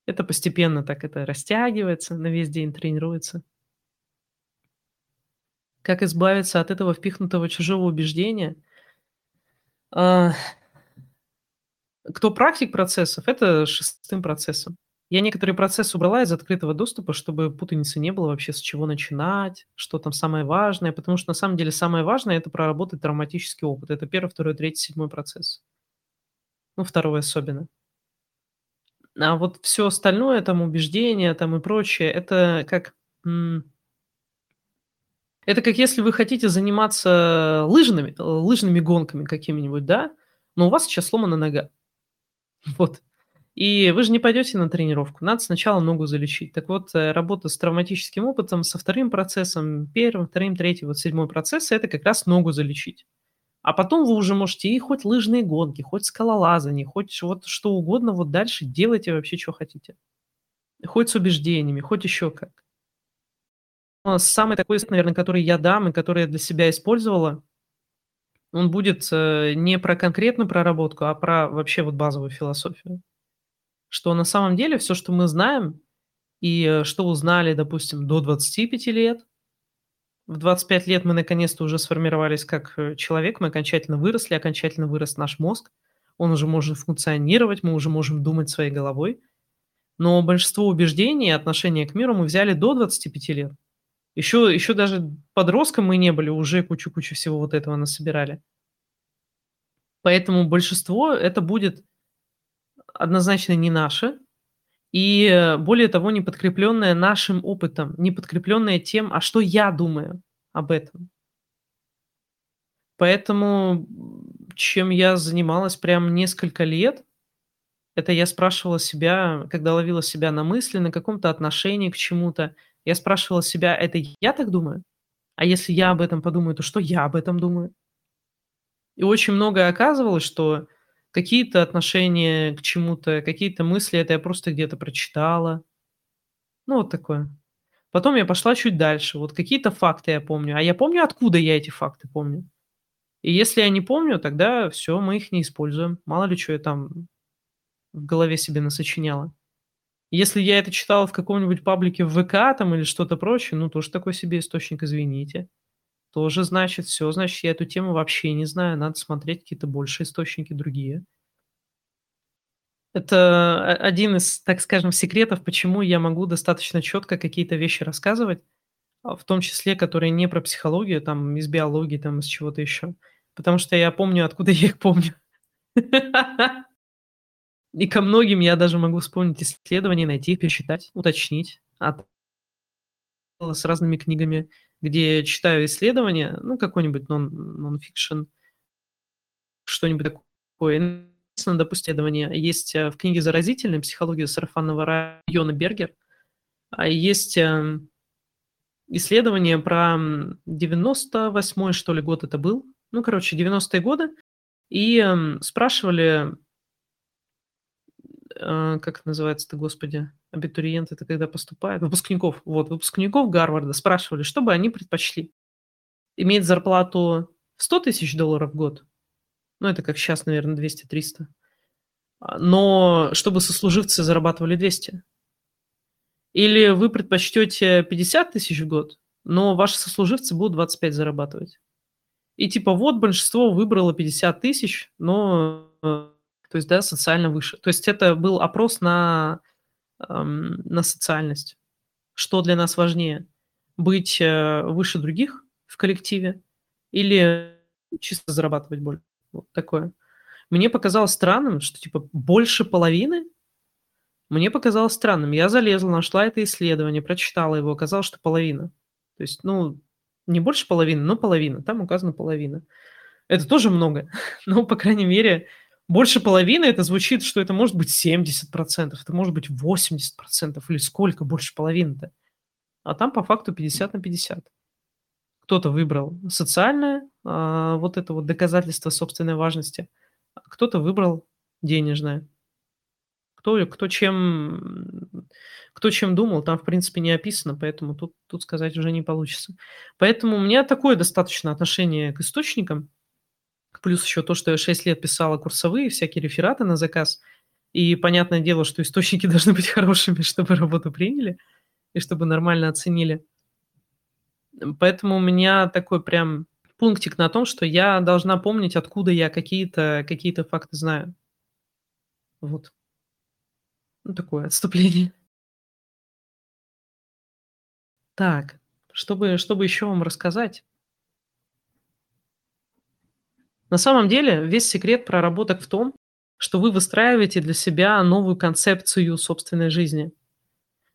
Это постепенно так это растягивается, на весь день тренируется. Как избавиться от этого впихнутого чужого убеждения? А, кто практик процессов, это шестым процессом. Я некоторые процессы убрала из открытого доступа, чтобы путаницы не было вообще, с чего начинать, что там самое важное, потому что на самом деле самое важное– это проработать травматический опыт. Это первый, второй, третий, седьмой процесс. Ну, второй особенно. А вот все остальное, там, убеждения, там и прочее, это как... Это как если вы хотите заниматься лыжными, лыжными гонками какими-нибудь, да, но у вас сейчас сломана нога. Вот. И вы же не пойдете на тренировку, надо сначала ногу залечить. Так вот, э, работа с травматическим опытом, со вторым процессом, первым, вторым, третьим, вот седьмой процесс, это как раз ногу залечить. А потом вы уже можете и хоть лыжные гонки, хоть скалолазание, хоть вот что угодно, вот дальше делайте вообще, что хотите. Хоть с убеждениями, хоть еще как. Но самый такой, наверное, который я дам и который я для себя использовала, он будет э, не про конкретную проработку, а про вообще вот базовую философию что на самом деле все, что мы знаем, и э, что узнали, допустим, до 25 лет, в 25 лет мы наконец-то уже сформировались как э, человек, мы окончательно выросли, окончательно вырос наш мозг, он уже может функционировать, мы уже можем думать своей головой. Но большинство убеждений и отношения к миру мы взяли до 25 лет. Еще, еще даже подростком мы не были, уже кучу-кучу всего вот этого насобирали. Поэтому большинство это будет однозначно не наше, и э, более того, не подкрепленное нашим опытом, не подкрепленное тем, а что я думаю об этом. Поэтому чем я занималась прям несколько лет, это я спрашивала себя, когда ловила себя на мысли, на каком-то отношении к чему-то, я спрашивала себя, это я так думаю? А если я об этом подумаю, то что я об этом думаю? И очень многое оказывалось, что Какие-то отношения к чему-то, какие-то мысли, это я просто где-то прочитала. Ну, вот такое. Потом я пошла чуть дальше. Вот какие-то факты я помню. А я помню, откуда я эти факты помню. И если я не помню, тогда все, мы их не используем. Мало ли, что я там в голове себе насочиняла. Если я это читала в каком-нибудь паблике в ВК там или что-то прочее, ну, тоже такой себе источник, извините. Тоже значит все, значит, я эту тему вообще не знаю, надо смотреть какие-то больше источники другие. Это один из, так скажем, секретов, почему я могу достаточно четко какие-то вещи рассказывать, а, в том числе, которые не про психологию, там, из биологии, там, из чего-то еще. Потому что я помню, откуда я их помню. И ко многим я даже могу вспомнить исследования, найти их, пересчитать, уточнить. А с разными книгами, где читаю исследования, ну, какой-нибудь нон-фикшн, что-нибудь такое. Допустим, исследование есть э, в книге «Заразительная. Психология сарафанного района Бергер». А есть эм, исследование про 98-й, что ли, год это был. Ну, короче, 90-е годы. И эм, спрашивали э, как это называется-то, господи, абитуриенты это когда поступают, выпускников, вот, выпускников Гарварда спрашивали, что бы они предпочли. Иметь зарплату в 100 тысяч долларов в год, ну, это как сейчас, наверное, 200-300, а, но чтобы сослуживцы зарабатывали 200. Или вы предпочтете 50 тысяч в год, но ваши сослуживцы будут 25 зарабатывать. И типа вот большинство выбрало 50 тысяч, но э, то есть, да, социально выше. То есть это был опрос на, эм, на социальность. Что для нас важнее? быть, э, выше других в коллективе или чисто зарабатывать больше. Вот такое. Мне показалось странным, что типа больше половины? Мне показалось странным. Я залезла, нашла это исследование, прочитала его, оказалось, что половина. То есть, ну, не больше половины, но половина. Там указана половина. Это тоже много. Но, по крайней мере, больше половины это звучит, что это может быть 70%, это может быть 80% или сколько больше половины-то. А там по факту 50 на 50. Кто-то выбрал социальное, а, вот это вот доказательство собственной важности, а кто-то выбрал денежное. Кто, кто, чем, кто чем думал, там, в принципе, не описано, поэтому тут, тут сказать уже не получится. Поэтому у меня такое достаточно отношение к источникам. Плюс еще то, что я 6 лет писала курсовые, всякие рефераты на заказ. И понятное дело, что источники должны быть хорошими, чтобы работу приняли и чтобы нормально оценили. Поэтому у меня такой прям пунктик на том, что я должна помнить, откуда я какие-то какие факты знаю. Вот. Ну, такое отступление. Так, чтобы, чтобы еще вам рассказать. На самом деле весь секрет проработок в том, что вы выстраиваете для себя новую концепцию собственной жизни.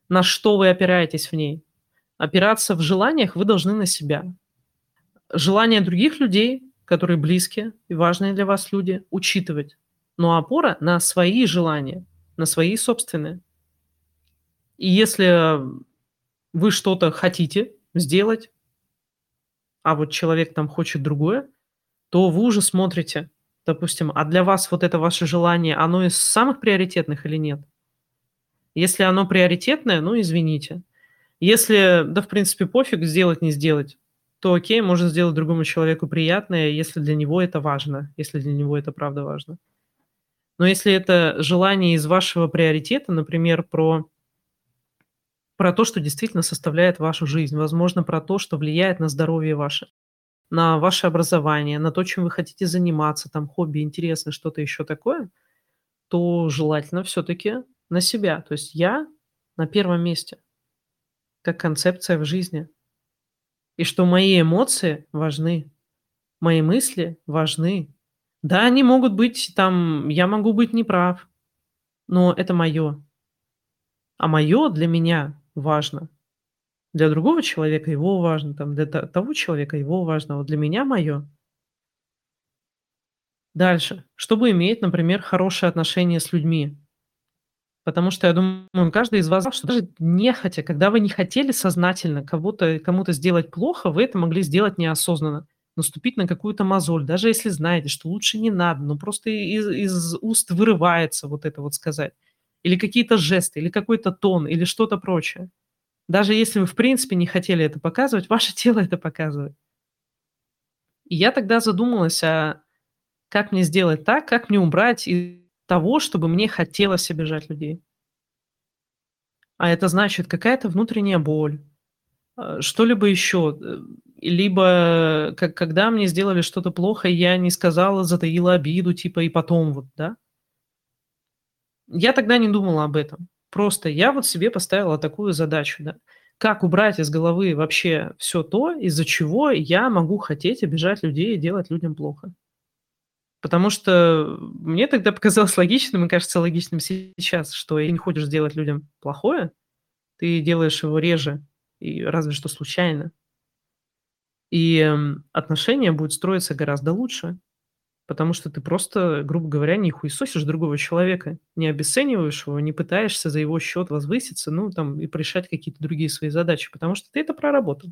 На что вы опираетесь в ней? Опираться в желаниях вы должны на себя. Желания других людей, которые близкие и важные для вас люди, учитывать. Но опора на свои желания, на свои собственные. И если вы что-то хотите сделать, а вот человек там хочет другое, то вы уже смотрите, допустим, а для вас вот это ваше желание, оно из самых приоритетных или нет? Если оно приоритетное, ну, извините. Если, да, в принципе, пофиг, сделать, не сделать, то окей, можно сделать другому человеку приятное, если для него это важно, если для него это правда важно. Но если это желание из вашего приоритета, например, про, про то, что действительно составляет вашу жизнь, возможно, про то, что влияет на здоровье ваше, на ваше образование, на то, чем вы хотите заниматься, там хобби, интересно, что-то еще такое, то желательно все-таки на себя. То есть я на первом месте, как концепция в жизни. И что мои эмоции важны, мои мысли важны. Да, они могут быть там, я могу быть неправ, но это мое. А мое для меня важно. Для другого человека его важно, там, для того человека его важно, вот для меня мое. Дальше. Чтобы иметь, например, хорошие отношения с людьми. Потому что я думаю, каждый из вас, что даже нехотя, когда вы не хотели сознательно кого-то, кому-то сделать плохо, вы это могли сделать неосознанно. Наступить на какую-то мозоль, даже если знаете, что лучше не надо, но просто из, из уст вырывается вот это вот сказать. Или какие-то жесты, или какой-то тон, или что-то прочее. Даже если вы в принципе не хотели это показывать, ваше тело это показывает. И я тогда задумалась, а как мне сделать так, как мне убрать из того, чтобы мне хотелось обижать людей. А это значит какая-то внутренняя боль, а, что-либо еще. Э, либо как, когда мне сделали что-то плохо, я не сказала, затаила обиду, типа, и потом вот, да. Я тогда не думала об этом. Просто я вот себе поставила такую задачу, да. Как убрать из головы вообще все то, из-за чего я могу хотеть обижать людей и делать людям плохо. Потому что мне тогда показалось логичным, и кажется логичным сейчас, что ты не хочешь сделать людям плохое, ты делаешь его реже, и разве что случайно. И отношения будут строиться гораздо лучше. Потому что ты просто, грубо говоря, не хуесосишь другого человека, не обесцениваешь его, не пытаешься за его счет возвыситься, ну, там, и решать какие-то другие свои задачи, потому что ты это проработал.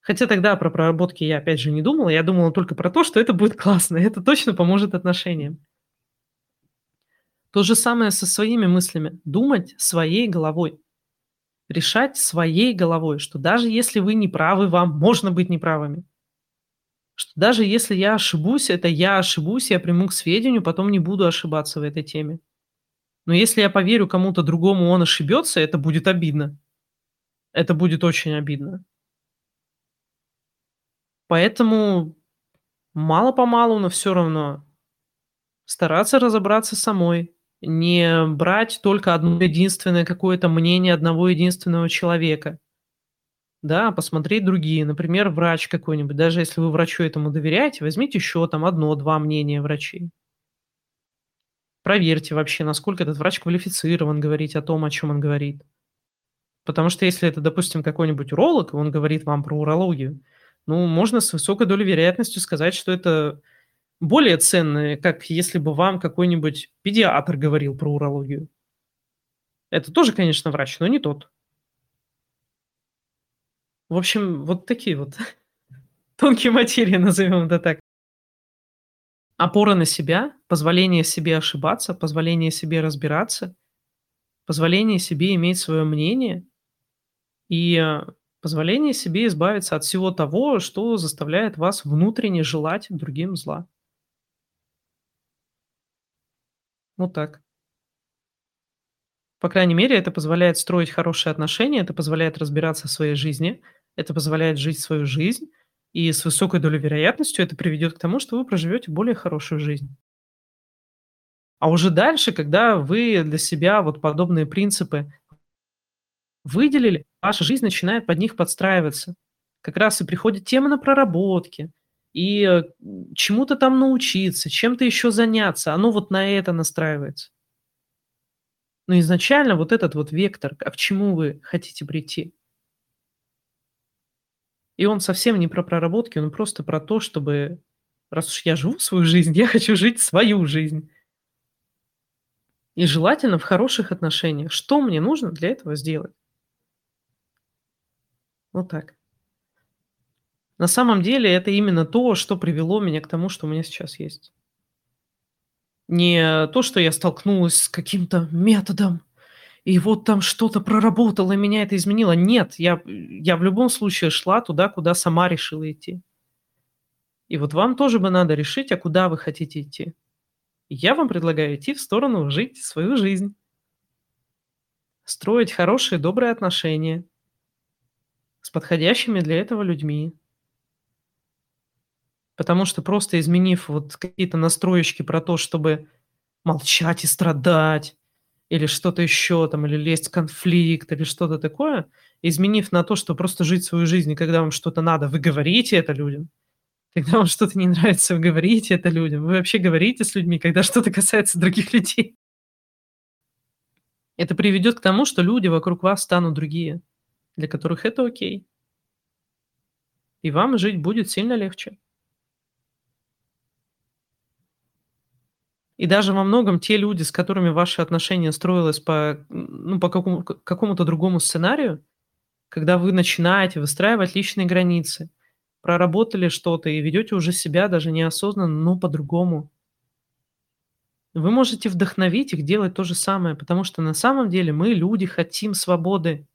Хотя тогда про проработки я, опять же, не думала, я думала только про то, что это будет классно, это точно поможет отношениям. То же самое со своими мыслями. Думать своей головой. Решать своей головой, что даже если вы не правы, вам можно быть неправыми что даже если я ошибусь, это я ошибусь, я приму к сведению, потом не буду ошибаться в этой теме. Но если я поверю кому-то другому, он ошибется, это будет обидно. Это будет очень обидно. Поэтому мало-помалу, но все равно стараться разобраться самой, не брать только одно единственное какое-то мнение одного единственного человека, Да, посмотреть другие. Например, врач какой-нибудь. Даже если вы врачу этому доверяете, возьмите еще там 1-2 мнения врачей. Проверьте вообще, насколько этот врач квалифицирован говорить о том, о чем он говорит. Потому что если это, допустим, какой-нибудь уролог, и он говорит вам про урологию, ну, можно с высокой долей вероятностью сказать, что это более ценное, как если бы вам какой-нибудь педиатр говорил про урологию. Это тоже, конечно, врач, но не тот. В общем, вот такие вот тонкие материи, назовем это так. Опора на себя, позволение себе ошибаться, позволение себе разбираться, позволение себе иметь свое мнение и э, позволение себе избавиться от всего того, что заставляет вас внутренне желать другим зла. Вот так. По крайней мере, это позволяет строить хорошие отношения, это позволяет разбираться в своей жизни, это позволяет жить свою жизнь, и с высокой долей вероятностью это приведет к тому, что вы проживете более хорошую жизнь. А уже дальше, когда вы для себя вот подобные принципы выделили, ваша жизнь начинает под них подстраиваться. Как раз и приходит тема на проработки, и э, чему-то там научиться, чем-то еще заняться, оно вот на это настраивается. Но изначально вот этот вот вектор, а к чему вы хотите прийти. И он совсем не про проработки, он просто про то, чтобы, раз уж я живу свою жизнь, я хочу жить свою жизнь. И желательно в хороших отношениях. Что мне нужно для этого сделать? Вот так. На самом деле это именно то, что привело меня к тому, что у меня сейчас есть. Не то, что я столкнулась с каким-то методом, и вот там что-то проработало, меня это изменило. Нет, я, я в любом случае шла туда, куда сама решила идти. И вот вам тоже бы надо решить, а куда вы хотите идти. И я вам предлагаю идти в сторону жить свою жизнь. Строить хорошие, добрые отношения с подходящими для этого людьми. Потому что просто изменив вот какие-то настроечки про то, чтобы молчать и страдать, или что-то еще там, или лезть в конфликт, или что-то такое, изменив на то, что просто жить свою жизнь, и когда вам что-то надо, вы говорите это людям. Когда вам что-то не нравится, вы говорите это людям. Вы вообще говорите с людьми, когда что-то касается других людей. Это приведет к тому, что люди вокруг вас станут другие, для которых это окей. И вам жить будет сильно легче. И даже во многом те люди, с которыми ваши отношения строились по, ну, по какому, какому-то другому сценарию, когда вы начинаете выстраивать личные границы, проработали что-то и ведете уже себя даже неосознанно, но по-другому. Вы можете вдохновить их делать то же самое, потому что на самом деле мы, люди, хотим свободы.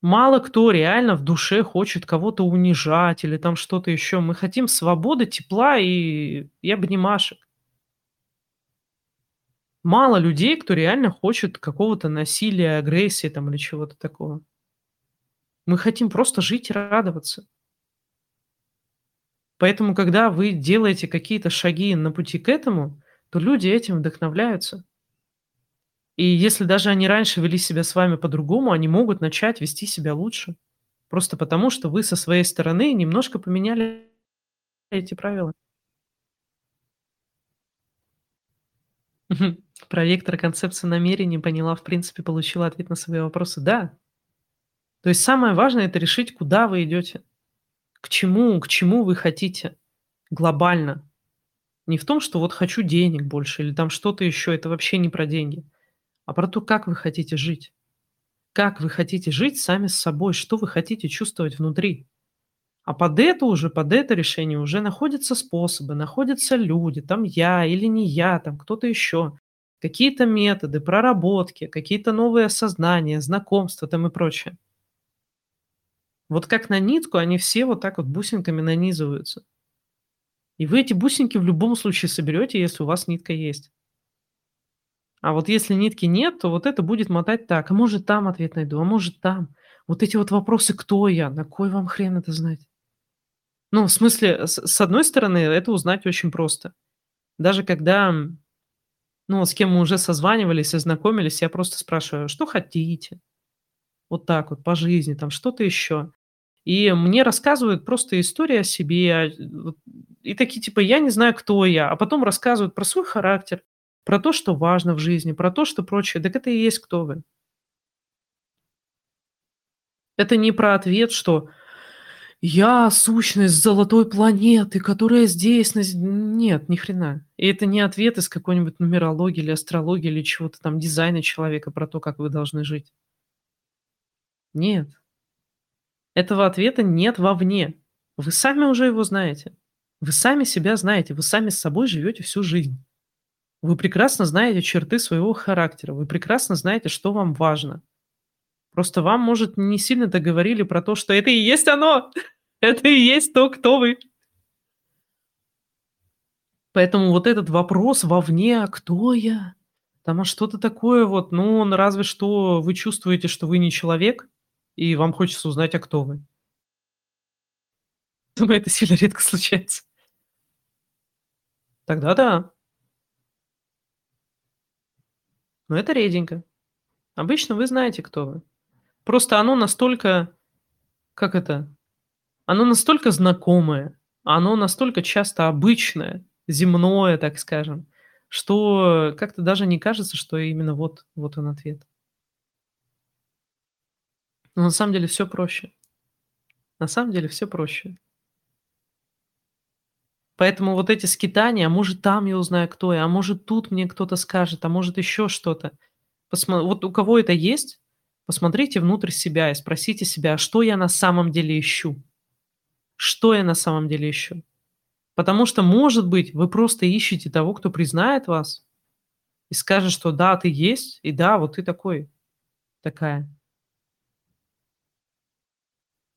Мало кто реально в душе хочет кого-то унижать или там что-то еще. Мы хотим свободы, тепла и, и обнимашек. Мало людей, кто реально хочет какого-то насилия, агрессии там или чего-то такого. Мы хотим просто жить и радоваться. Поэтому, когда вы делаете какие-то шаги на пути к этому, то люди этим вдохновляются. И если даже они раньше вели себя с вами по-другому, они могут начать вести себя лучше. Просто потому, что вы со своей стороны немножко поменяли эти правила. Про вектор концепции намерений поняла, в принципе, получила ответ на свои вопросы. Да. То есть самое важное- это решить, куда вы идете, к чему к чему вы хотите глобально. Не в том, что вот хочу денег больше или там что-то еще, это вообще не про деньги, а про то, как вы хотите жить. Как вы хотите жить сами с собой, что вы хотите чувствовать внутри. А под это уже, под это решение уже находятся способы, находятся люди, там я или не я, там кто-то еще, какие-то методы, проработки, какие-то новые осознания, знакомства там и прочее. Вот как на нитку они все вот так вот бусинками нанизываются. И вы эти бусинки в любом случае соберете, если у вас нитка есть. А вот если нитки нет, то вот это будет мотать так. А может там ответ найду, а может там. Вот эти вот вопросы, кто я, на кой вам хрен это знать? Ну, в смысле, с одной стороны, это узнать очень просто. Даже когда, ну, с кем мы уже созванивались и знакомились, я просто спрашиваю: "Что хотите?" Вот так вот по жизни, там что-то еще. И мне рассказывают просто истории о себе, и такие типа: "Я не знаю, кто я". А потом рассказывают про свой характер, про то, что важно в жизни, про то, что прочее. Дак это и есть кто вы. Это не про ответ, что я сущность золотой планеты, которая здесь, на Нет, ни хрена. И это не ответ из какой-нибудь нумерологии или астрологии, или чего-то там, дизайна человека про то, как вы должны жить. Нет. Этого ответа нет вовне. Вы сами уже его знаете. Вы сами себя знаете, вы сами с собой живете всю жизнь. Вы прекрасно знаете черты своего характера, вы прекрасно знаете, что вам важно. Просто вам, может, не сильно-то говорили про то, что это и есть оно! Это и есть то, кто вы. Поэтому вот этот вопрос вовне: "А кто я?" Там, а что-то такое вот, ну, он разве что вы чувствуете, что вы не человек, и вам хочется узнать, а кто вы. Думаю, это сильно редко случается. Тогда да. Но это реденько. Обычно вы знаете, кто вы. Просто оно настолько, как это, оно настолько знакомое, оно настолько часто обычное, земное, так скажем, что как-то даже не кажется, что именно вот вот он ответ. Но на самом деле всё проще. На самом деле всё проще. Поэтому вот эти скитания: а может, там я узнаю, кто я, а может, тут мне кто-то скажет, а может, еще что-то. Посмо вот у кого это есть, посмотрите внутрь себя и спросите себя: "А что я на самом деле ищу?" Что я на самом деле ищу? Потому что, может быть, вы просто ищете того, кто признает вас и скажет, что да, ты есть, и да, вот ты такой, такая.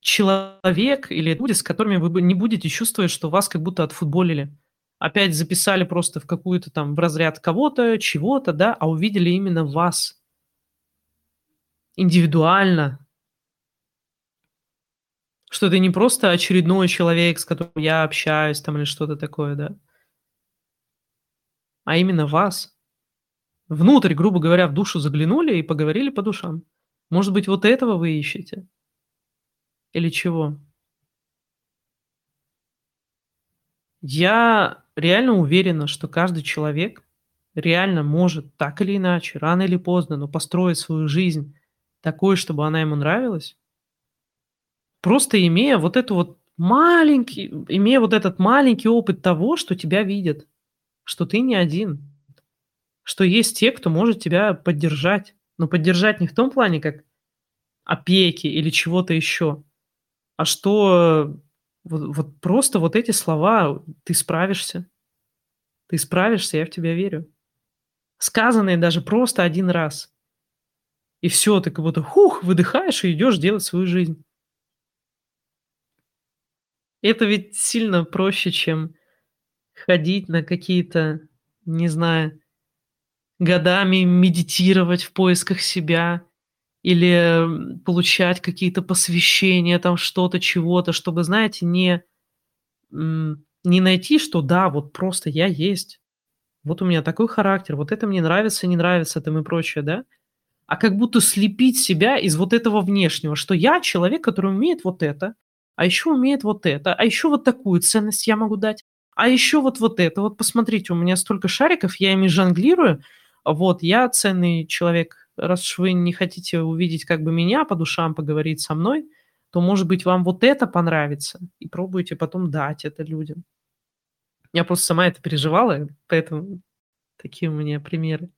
Человек или люди, с которыми вы не будете чувствовать, что вас как будто отфутболили. Опять записали просто в какую-то там, в разряд кого-то, чего-то, да, а увидели именно вас. Индивидуально. Что это не просто очередной человек, с которым я общаюсь там или что-то такое, да. А именно вас. Внутрь, грубо говоря, в душу заглянули и поговорили по душам. Может быть, вот этого вы ищете? Или чего? Я реально уверена, что каждый человек реально может так или иначе, рано или поздно, но построить свою жизнь такой, чтобы она ему нравилась. Просто имея вот эту вот маленький имея вот этот маленький опыт того, что тебя видят, что ты не один, что есть те, кто может тебя поддержать. Но поддержать не в том плане, как опеки или чего-то еще, а что вот вот просто вот эти слова: "Ты справишься. Ты справишься, я в тебя верю". Сказанные даже просто 1 раз. И всё, ты как будто хух, выдыхаешь и идешь делать свою жизнь. Это ведь сильно проще, чем ходить на какие-то, не знаю, годами медитировать в поисках себя или, получать какие-то посвящения, там что-то, чего-то, чтобы, знаете, не не найти, что да, вот просто я есть. Вот у меня такой характер, вот это мне нравится, не нравится там и прочее, да. А как будто слепить себя из вот этого внешнего, что я человек, который умеет вот это, а еще умеет вот это, а еще вот такую ценность я могу дать, а еще вот вот это. Вот посмотрите, у меня столько шариков, я ими жонглирую. Вот, я ценный человек. Раз уж вы не хотите увидеть как бы меня, по душам поговорить со мной, то, может быть, вам вот это понравится, и пробуйте потом дать это людям. Я просто сама это переживала, поэтому такие у меня примеры.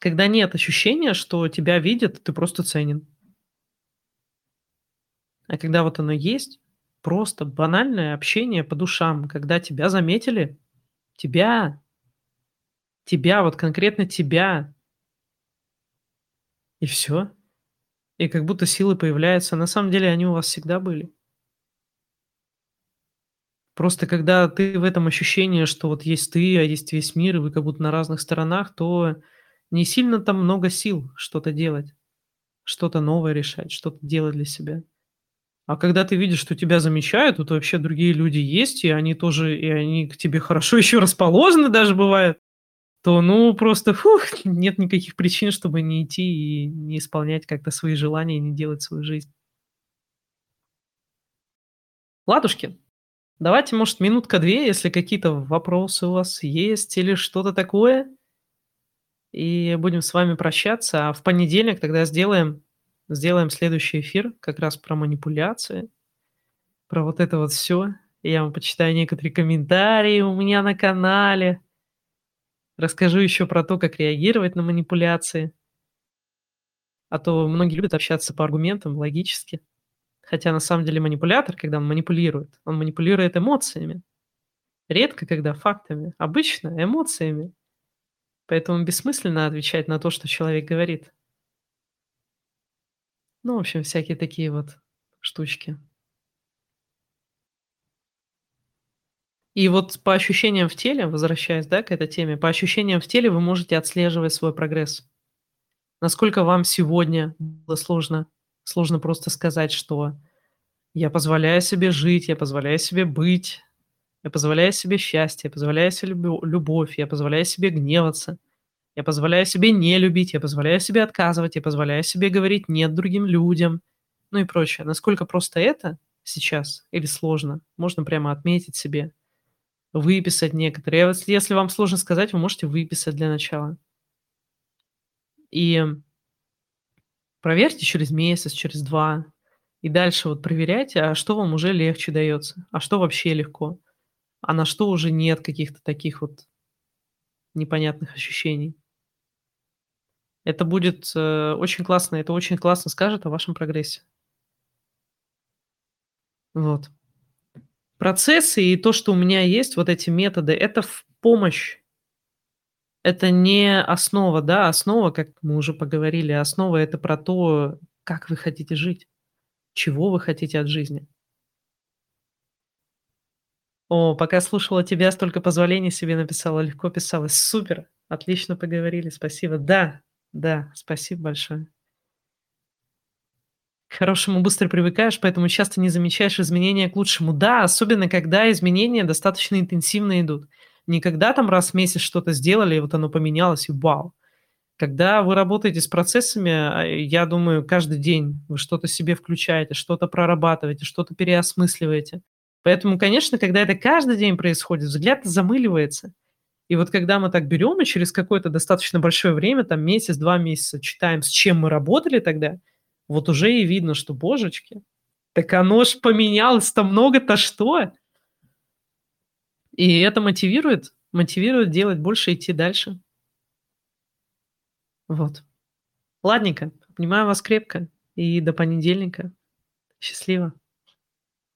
Когда нет ощущения, что тебя видят, ты просто ценен. А когда вот оно есть, просто банальное общение по душам, когда тебя заметили, тебя, тебя, вот конкретно тебя. И всё. И как будто силы появляются. На самом деле они у вас всегда были. Просто когда ты в этом ощущении, что вот есть ты, а есть весь мир, и вы как будто на разных сторонах, то не сильно там много сил что-то делать, что-то новое решать, что-то делать для себя. А когда ты видишь, что тебя замечают, тут вообще другие люди есть, и они тоже, и они к тебе хорошо еще расположены даже бывает, то, ну, просто, фух, нет никаких причин, чтобы не идти и не исполнять как-то свои желания, не делать свою жизнь. Ладушки, давайте, может, минутка-две, если какие-то вопросы у вас есть или что-то такое, и будем с вами прощаться. А в понедельник тогда сделаем сделаем следующий эфир как раз про манипуляции, про вот это вот все. Я вам почитаю некоторые комментарии у меня на канале. Расскажу еще про то, как реагировать на манипуляции. А то многие любят общаться по аргументам, логически. Хотя на самом деле манипулятор, когда он манипулирует, он манипулирует эмоциями. Редко, когда фактами, обычно эмоциями. Поэтому бессмысленно отвечать на то, что человек говорит. Ну, в общем, всякие такие вот штучки. И вот по ощущениям в теле, возвращаясь, да, к этой теме, по ощущениям в теле вы можете отслеживать свой прогресс. Насколько вам сегодня было сложно, сложно просто сказать, что я позволяю себе жить, я позволяю себе быть, я позволяю себе счастье, я позволяю себе любовь, я позволяю себе гневаться, я позволяю себе не любить, я позволяю себе отказывать, я позволяю себе говорить нет другим людям, ну и прочее. Насколько просто это сейчас или сложно, можно прямо отметить себе – Выписать некоторые. Если вам сложно сказать, вы можете выписать для начала. И проверьте через месяц, через 2. И дальше вот проверяйте, а что вам уже легче дается, а что вообще легко, а на что уже нет каких-то таких вот непонятных ощущений. Это будет, э, очень классно, это очень классно скажет о вашем прогрессе. Вот. Процессы и то, что у меня есть, вот эти методы, это в помощь. Это не основа, да, основа, как мы уже поговорили, основа это про то, как вы хотите жить, чего вы хотите от жизни. О, пока слушала тебя, столько позволений себе написала, легко писалась. Супер, отлично поговорили, спасибо. Да, да, спасибо большое. К хорошему быстро привыкаешь, поэтому часто не замечаешь изменения к лучшему. Да, особенно когда изменения достаточно интенсивно идут. Не когда там раз в месяц что-то сделали, и вот оно поменялось, и вау. Когда вы работаете с процессами, а, я думаю, каждый день вы что-то себе включаете, что-то прорабатываете, что-то переосмысливаете. Поэтому, конечно, когда это каждый день происходит, взгляд замыливается. И вот когда мы так берем и через какое-то достаточно большое время, там месяц, два месяца, читаем, с чем мы работали тогда – вот уже и видно, что, божечки, так оно ж поменялось-то много-то что. И это мотивирует, мотивирует делать больше, идти дальше. Вот. Ладненько, обнимаю вас крепко и до понедельника. Счастливо.